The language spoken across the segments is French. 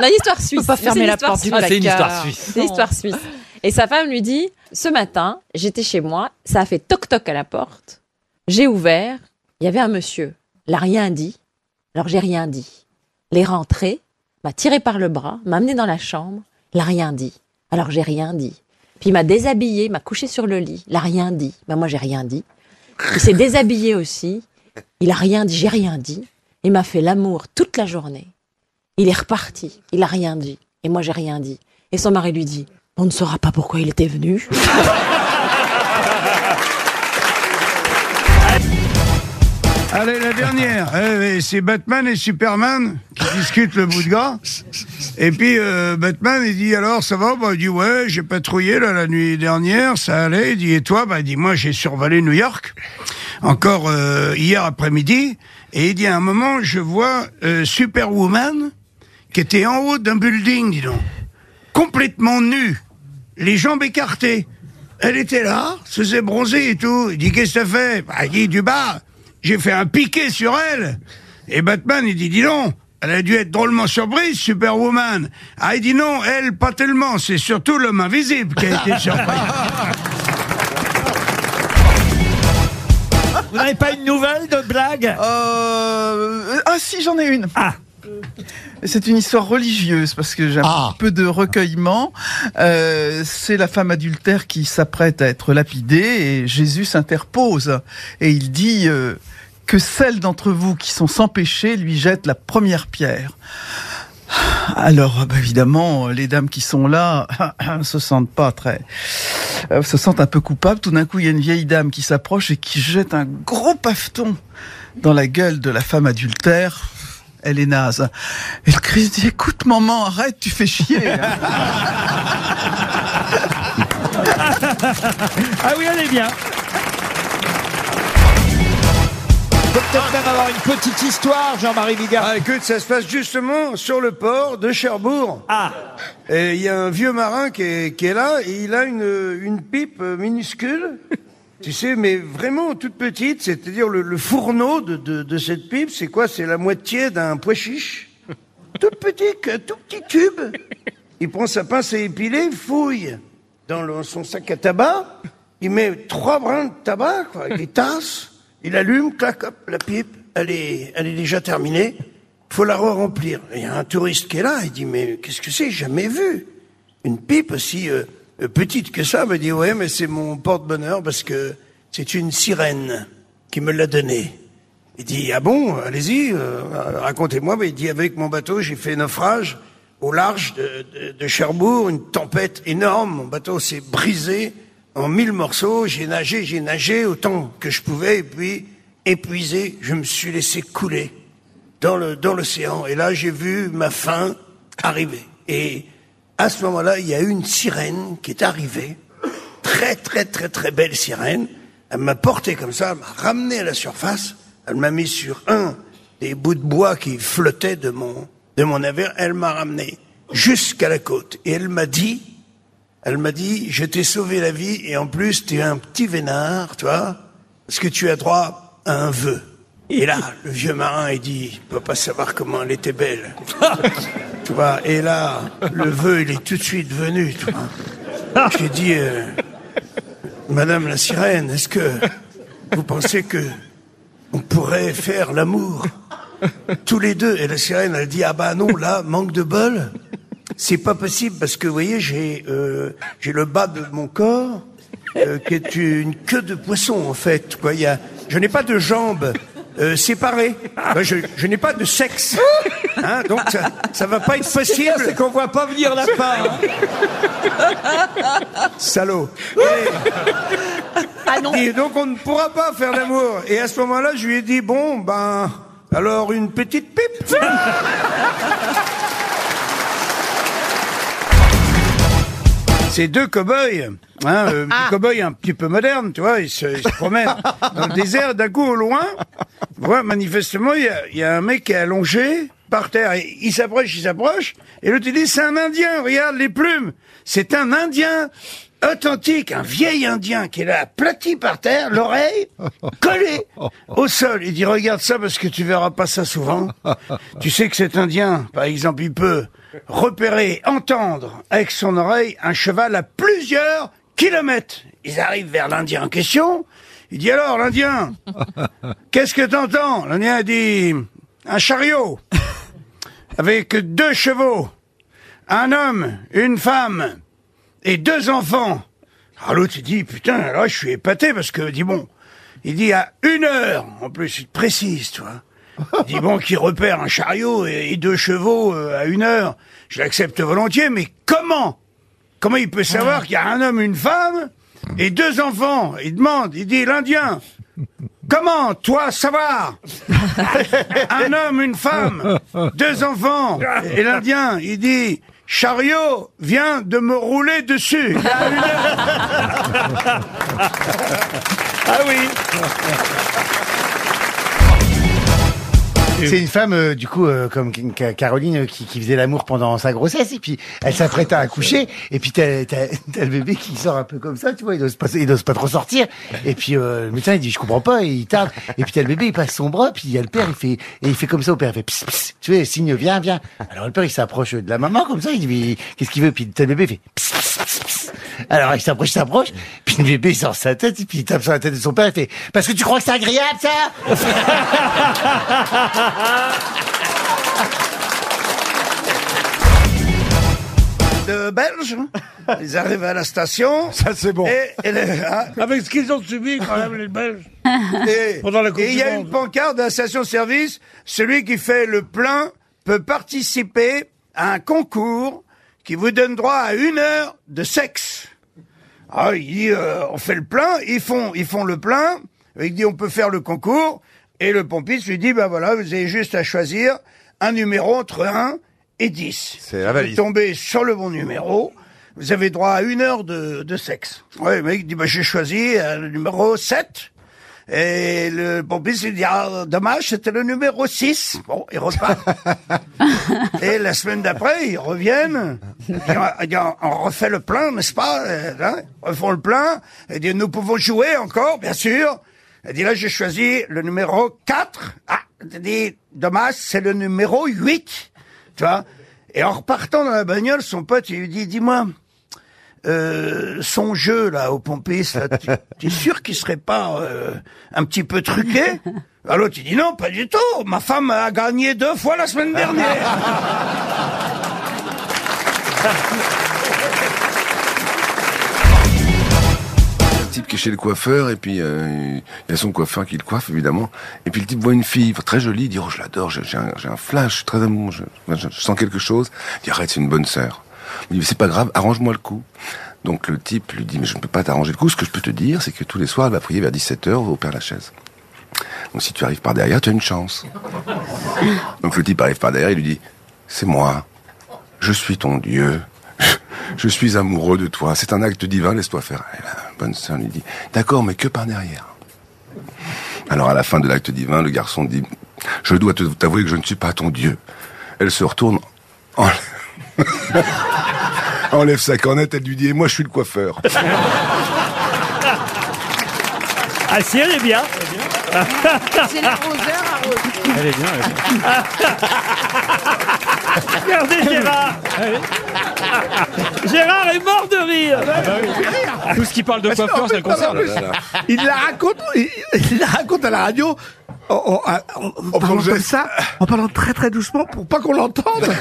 Non, une histoire suisse. pas fermer C'est une la porte du. Ah, c'est une histoire suisse. C'est une histoire suisse. Et sa femme lui dit Ce matin, j'étais chez moi, ça a fait toc-toc à la porte. J'ai ouvert, il y avait un monsieur. Il n'a rien dit. Alors j'ai rien dit. Il est rentré, m'a tiré par le bras, m'a amené dans la chambre. Il n'a rien dit. Alors j'ai rien dit. Puis il m'a déshabillé, m'a couché sur le lit. Il n'a rien dit. Ben moi j'ai rien dit. Il s'est déshabillé aussi. Il a rien dit, j'ai rien dit. Il m'a fait l'amour toute la journée. Il est reparti. Il a rien dit. Et moi, j'ai rien dit. Et son mari lui dit, on ne saura pas pourquoi il était venu. Allez, la dernière. Eh, c'est Batman et Superman qui discutent le bout de gras. Et puis euh, Batman, il dit alors ça va bah, Il dit ouais, j'ai patrouillé là, la nuit dernière, ça allait. Il dit et toi Bah il dit moi j'ai survolé New York encore euh, hier après-midi. Et il dit à un moment je vois euh, Superwoman qui était en haut d'un building, dis donc, complètement nue, les jambes écartées. Elle était là, se faisait bronzer et tout. Il dit qu'est-ce que ça fait? Bah, Il dit du bas. J'ai fait un piqué sur elle. Et Batman, il dit, dis donc, elle a dû être drôlement surprise, Superwoman. Ah, il dit non, elle, pas tellement. C'est surtout l'homme invisible qui a été surpris. Vous n'avez pas une nouvelle de blague? Euh, ah si, j'en ai une. Ah. C'est une histoire religieuse parce que j'ai un Ah. peu de recueillement. Euh, c'est la femme adultère qui s'apprête à être lapidée et Jésus s'interpose et il dit euh, que celles d'entre vous qui sont sans péché lui jettent la première pierre. Alors, bah, évidemment, les dames qui sont là se sentent pas très, euh, se sentent un peu coupables. Tout d'un coup, il y a une vieille dame qui s'approche et qui jette un gros paveton dans la gueule de la femme adultère. Elle est naze. Et le Christ dit, écoute, maman, arrête, tu fais chier. hein. Ah oui, elle est bien. Peut peut-être même avoir une petite histoire, Jean-Marie Bigard. Ah, écoute, ça se passe justement sur le port de Cherbourg. Ah, Et il y a un vieux marin qui est, qui est là et il a une, une pipe minuscule. Tu sais, mais vraiment toute petite, c'est-à-dire le, le fourneau de, de, de cette pipe, c'est quoi? C'est la moitié d'un pois chiche. Toute petite, un tout petit tube. Il prend sa pince à épiler, il fouille dans le- son sac à tabac, il met trois brins de tabac, quoi, il tasse, il allume, clac, hop, la pipe, elle est, elle est déjà terminée, faut la re-remplir. Il y a un touriste qui est là, il dit, mais qu'est-ce que c'est? Jamais vu. Une pipe aussi euh, petite que ça, me dit, ouais, mais c'est mon porte-bonheur parce que c'est une sirène qui me l'a donnée. Il dit ah bon allez-y euh, racontez-moi. Mais il dit avec mon bateau j'ai fait naufrage au large de, Cherbourg, une tempête énorme. Mon bateau s'est brisé en mille morceaux. J'ai nagé, j'ai nagé autant que je pouvais et puis épuisé, je me suis laissé couler dans dans l'océan. Et là j'ai vu ma fin arriver. Et à ce moment-là il y a eu une sirène qui est arrivée, très très très très belle sirène. Elle m'a porté comme ça, elle m'a ramené à la surface. Elle m'a mis sur un des bouts de bois qui flottaient de mon, de mon navire. Elle m'a ramené jusqu'à la côte. Et elle m'a dit, elle m'a dit, je t'ai sauvé la vie et en plus, tu es un petit vénard, tu vois, parce que tu as droit à un vœu. Et là, le vieux marin, il dit, il peut pas savoir comment elle était belle. tu vois, et là, le vœu, il est tout de suite venu, tu vois. J'ai dit, euh, Madame la sirène, est-ce que vous pensez que on pourrait faire l'amour tous les deux? Et la sirène, elle dit ah bah non, là manque de bol, c'est pas possible parce que vous voyez j'ai euh, j'ai le bas de mon corps euh, qui est une queue de poisson en fait. Quoi, il y a, je n'ai pas de jambes. euh, séparées. Je, je n'ai pas de sexe, hein, donc ça, ça va pas être possible. c'est qu'on voit pas venir la part. Salaud. Et, et donc on ne pourra pas faire l'amour. Et à ce moment-là, je lui ai dit bon ben alors une petite pipe. C'est deux cow-boys, hein, euh, des cow-boys un petit peu modernes, tu vois, ils se, ils se promènent dans le désert. D'un coup, au loin, voilà, manifestement, il y a, il y a un mec qui est allongé, par terre. Et il s'approche, il s'approche. Et l'autre, il dit, c'est un Indien, regarde les plumes. C'est un Indien authentique, un vieil Indien qui est là, aplati par terre, l'oreille collée au sol. Il dit, regarde ça parce que tu verras pas ça souvent. Tu sais que cet Indien, par exemple, il peut repérer, entendre avec son oreille un cheval à plusieurs kilomètres. Ils arrivent vers l'Indien en question. Il dit alors, l'Indien, qu'est-ce que t'entends? L'Indien dit, un chariot avec deux chevaux, un homme, une femme et deux enfants. Alors l'autre, il dit, putain, là, je suis épaté parce que, dit bon, il dit à une heure, en plus, il précise, tu vois. Il dit bon, qui repère un chariot et, et deux chevaux euh, à une heure, je l'accepte volontiers, mais comment? Comment il peut savoir qu'il y a un homme, une femme et deux enfants? Il demande, il dit, l'Indien, comment, toi, savoir Un homme, une femme, deux enfants. Et l'Indien, il dit, chariot vient de me rouler dessus. Ah oui. C'est une femme, euh, du coup, euh, comme Ca- Caroline, euh, qui, qui faisait l'amour pendant sa grossesse, et puis elle s'apprête à accoucher, et puis t'as, t'as, t'as le bébé qui sort un peu comme ça, tu vois, il n'ose pas, il ose pas trop sortir, et puis euh, le médecin il dit je comprends pas, et il tarde, et puis t'as le bébé, il passe son bras, puis il y a le père, il fait, et il fait comme ça au père, il fait pss, pss, tu vois, signe viens, viens. Alors le père il s'approche de la maman comme ça, il dit qu'est-ce qu'il veut, puis t'as le bébé, il fait pss, pss, pss, pss. Alors il s'approche, il s'approche, puis le bébé il sort sa tête, et puis il tape sur la tête de son père, il fait parce que tu crois que c'est agréable ça? De Belges, ils arrivent à la station. Ça, c'est bon. Et, et les- hein, Avec ce qu'ils ont subi quand même les Belges. Et Pendant la Coupe et il y a une pancarte de la station-service. Celui qui fait le plein peut participer à un concours qui vous donne droit à une heure de sexe. Ah, il dit, euh, on fait le plein, ils font, ils font le plein. Il dit, on peut faire le concours. Et le pompiste lui dit, ben voilà, vous avez juste à choisir un numéro entre 1 et 10. C'est la Vous valise. tombez sur le bon numéro. Vous avez droit à une heure de, de sexe. Ouais, le mec dit, bah, j'ai choisi euh, le numéro 7. Et le pompiste lui dit, ah, dommage, c'était le numéro 6. Bon, il repart. Et la semaine d'après, ils reviennent. Il dit, il dit, on refait le plein, n'est-ce pas? Euh, hein, Refont le plein. Il dit, nous pouvons jouer encore, bien sûr. Il dit, là, j'ai choisi le numéro 4. Ah, il dit, dommage, c'est le numéro 8. Tu vois? Et en repartant dans la bagnole, son pote, il lui dit, dis-moi, euh, son jeu, là, au pompiste, là, tu tu es sûr qu'il serait pas euh, un petit peu truqué? Alors l'autre, il dit, non, pas du tout. Ma femme a gagné deux fois la semaine dernière. type qui est chez le coiffeur et puis euh, il y a son coiffeur qui le coiffe évidemment. Et puis le type voit une fille très jolie il dit oh je l'adore j'ai un, flash très amoureux je, sens quelque chose. Il dit arrête c'est une bonne sœur. Il dit c'est pas grave arrange-moi le coup. Donc le type lui dit mais je ne peux pas t'arranger le coup. Ce que je peux te dire c'est que tous les soirs elle va prier vers 17h au Père Lachaise. Donc si tu arrives par derrière tu as une chance. Donc le type arrive par derrière il lui dit c'est moi. Je suis ton Dieu. Je suis amoureux de toi. C'est un acte divin, laisse-toi faire. Bonne lui dit, d'accord, mais que par derrière. Alors à la fin de l'acte divin, le garçon dit, je dois t'avouer que je ne suis pas ton Dieu. Elle se retourne, enlève, enlève sa cornette, elle lui dit, et moi je suis le coiffeur. Ah si, elle est bien. C'est l'arroseur arrosé. Elle est bien. elle est bien. Regardez Gérard. Gérard est mort de rire. Tout ce qui parle de coiffeur, ça le concerne. Il la raconte, il, il la raconte à la radio en, en- en- en parlant comme ça, en parlant très très doucement pour pas qu'on l'entende.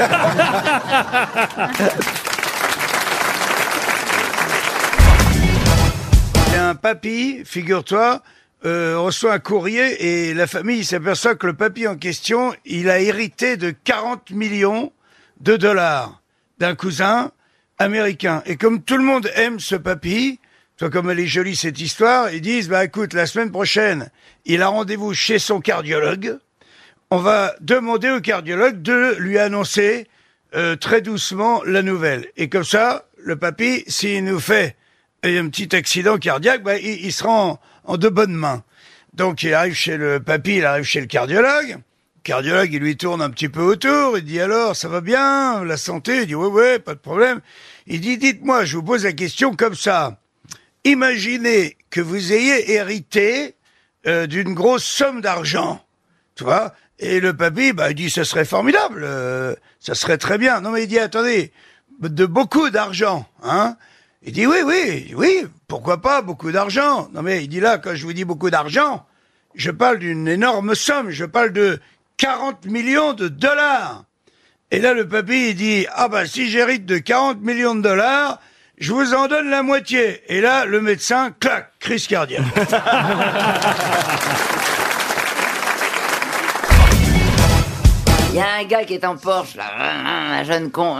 papy, figure-toi, euh, reçoit un courrier et la famille s'aperçoit que le papy en question, il a hérité de 40 millions de dollars d'un cousin américain. Et comme tout le monde aime ce papy, toi comme elle est jolie cette histoire, ils disent, bah écoute, la semaine prochaine, il a rendez-vous chez son cardiologue. On va demander au cardiologue de lui annoncer euh, très doucement la nouvelle. Et comme ça, le papy, s'il nous fait un petit accident cardiaque, bah, il, il sera en, en de bonnes mains. Donc il arrive chez le papy, il arrive chez le cardiologue, cardiologue, il lui tourne un petit peu autour. Il dit alors, ça va bien, la santé? Il dit ouais, ouais, pas de problème. Il dit, dites-moi, je vous pose la question comme ça. Imaginez que vous ayez hérité euh, d'une grosse somme d'argent, tu vois? Et le papy, bah, il dit, ce serait formidable, euh, ça serait très bien. Non, mais il dit, attendez, de beaucoup d'argent, hein. Il dit, oui, oui, oui, pourquoi pas, beaucoup d'argent. Non, mais il dit là, quand je vous dis beaucoup d'argent, je parle d'une énorme somme, je parle de 40 millions de dollars. Et là, le papy, il dit, ah bah, si j'hérite de 40 millions de dollars, je vous en donne la moitié. Et là, le médecin, clac, crise cardiaque. Il y a un gars qui est en Porsche, là, un jeune con,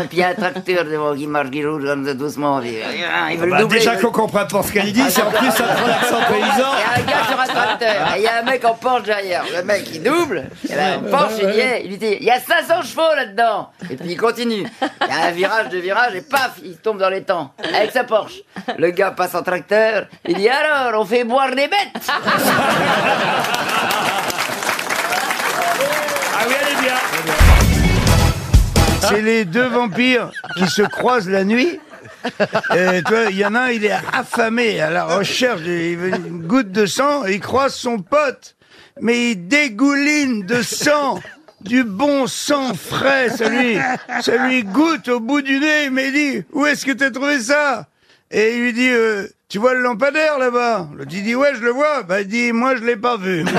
et puis il y a un tracteur devant qui marche, qui roule comme ça doucement. Il veut le Bah, doubler. déjà qu'on comprend pas ce qu'elle dit, c'est en plus un l'accent paysan. Il y a un gars sur un tracteur, et il y a un mec en Porsche derrière. Le mec, il double, et là, en Porsche, il y est, il lui dit, il y a 500 chevaux là-dedans. Et puis il continue. Il y a un virage, deux virages, et paf, il tombe dans les temps, avec sa Porsche. Le gars passe en tracteur, il dit, alors, on fait boire des bêtes. C'est les deux vampires qui se croisent la nuit. Et vois, il y en a un, il est affamé à la recherche d'une goutte de sang et il croise son pote. Mais il dégouline de sang, du bon sang frais. Ça lui, ça lui goûte au bout du nez. Mais il dit, où est-ce que t'as trouvé ça? Et il lui dit, euh, tu vois le lampadaire là-bas? Le dit, dit, ouais, je le vois. Bah, il dit, moi, je l'ai pas vu.